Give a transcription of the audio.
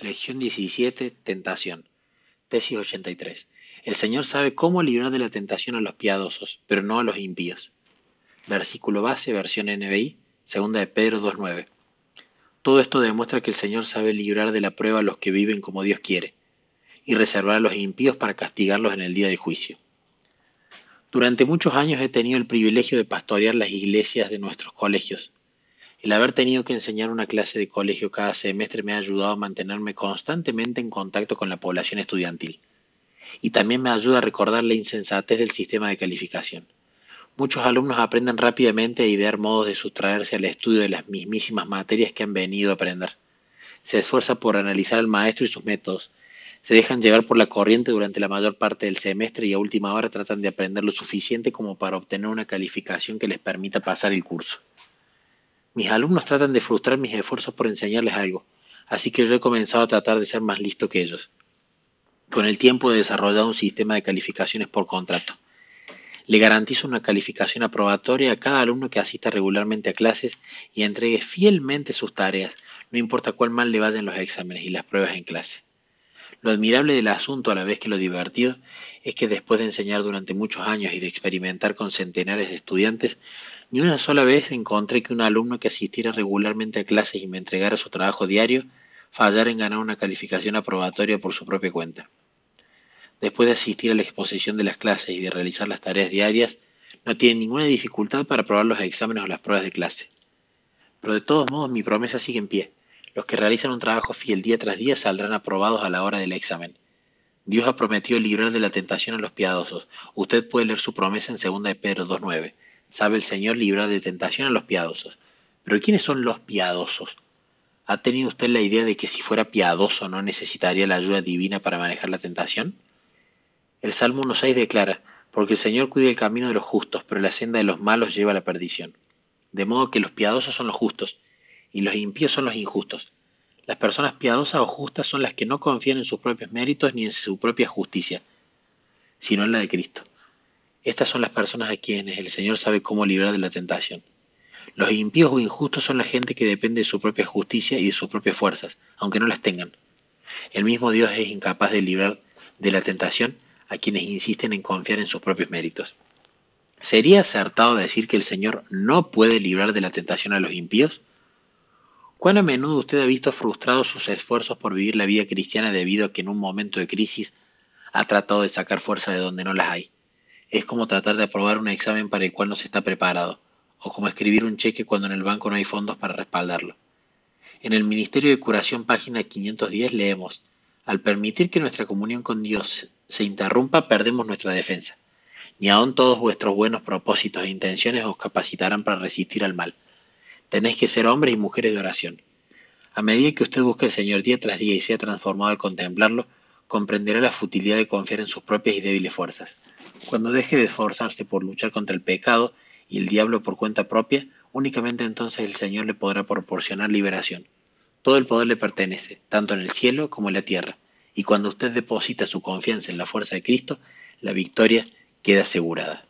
Lección 17. Tentación. Tesis 83. El Señor sabe cómo librar de la tentación a los piadosos, pero no a los impíos. Versículo base, versión NBI, segunda de Pedro 2.9. Todo esto demuestra que el Señor sabe librar de la prueba a los que viven como Dios quiere, y reservar a los impíos para castigarlos en el día de juicio. Durante muchos años he tenido el privilegio de pastorear las iglesias de nuestros colegios, el haber tenido que enseñar una clase de colegio cada semestre me ha ayudado a mantenerme constantemente en contacto con la población estudiantil. Y también me ayuda a recordar la insensatez del sistema de calificación. Muchos alumnos aprenden rápidamente a idear modos de sustraerse al estudio de las mismísimas materias que han venido a aprender. Se esfuerza por analizar al maestro y sus métodos. Se dejan llevar por la corriente durante la mayor parte del semestre y a última hora tratan de aprender lo suficiente como para obtener una calificación que les permita pasar el curso. Mis alumnos tratan de frustrar mis esfuerzos por enseñarles algo, así que yo he comenzado a tratar de ser más listo que ellos. Con el tiempo he desarrollado un sistema de calificaciones por contrato. Le garantizo una calificación aprobatoria a cada alumno que asista regularmente a clases y entregue fielmente sus tareas, no importa cuál mal le vayan los exámenes y las pruebas en clase. Lo admirable del asunto, a la vez que lo divertido, es que después de enseñar durante muchos años y de experimentar con centenares de estudiantes, ni una sola vez encontré que un alumno que asistiera regularmente a clases y me entregara su trabajo diario fallara en ganar una calificación aprobatoria por su propia cuenta. Después de asistir a la exposición de las clases y de realizar las tareas diarias, no tiene ninguna dificultad para aprobar los exámenes o las pruebas de clase. Pero de todos modos mi promesa sigue en pie. Los que realizan un trabajo fiel día tras día saldrán aprobados a la hora del examen. Dios ha prometido librar de la tentación a los piadosos. Usted puede leer su promesa en 2 de Pedro 2.9. Sabe el Señor librar de tentación a los piadosos. Pero ¿quiénes son los piadosos? ¿Ha tenido usted la idea de que si fuera piadoso no necesitaría la ayuda divina para manejar la tentación? El Salmo 1.6 declara, porque el Señor cuida el camino de los justos, pero la senda de los malos lleva a la perdición. De modo que los piadosos son los justos, y los impíos son los injustos. Las personas piadosas o justas son las que no confían en sus propios méritos ni en su propia justicia, sino en la de Cristo. Estas son las personas a quienes el Señor sabe cómo librar de la tentación. Los impíos o injustos son la gente que depende de su propia justicia y de sus propias fuerzas, aunque no las tengan. El mismo Dios es incapaz de librar de la tentación a quienes insisten en confiar en sus propios méritos. ¿Sería acertado decir que el Señor no puede librar de la tentación a los impíos? ¿Cuán a menudo usted ha visto frustrados sus esfuerzos por vivir la vida cristiana debido a que en un momento de crisis ha tratado de sacar fuerza de donde no las hay? Es como tratar de aprobar un examen para el cual no se está preparado, o como escribir un cheque cuando en el banco no hay fondos para respaldarlo. En el Ministerio de Curación, página 510, leemos, Al permitir que nuestra comunión con Dios se interrumpa, perdemos nuestra defensa. Ni aun todos vuestros buenos propósitos e intenciones os capacitarán para resistir al mal. Tenéis que ser hombres y mujeres de oración. A medida que usted busque al Señor día tras día y sea transformado al contemplarlo, comprenderá la futilidad de confiar en sus propias y débiles fuerzas. Cuando deje de esforzarse por luchar contra el pecado y el diablo por cuenta propia, únicamente entonces el Señor le podrá proporcionar liberación. Todo el poder le pertenece, tanto en el cielo como en la tierra, y cuando usted deposita su confianza en la fuerza de Cristo, la victoria queda asegurada.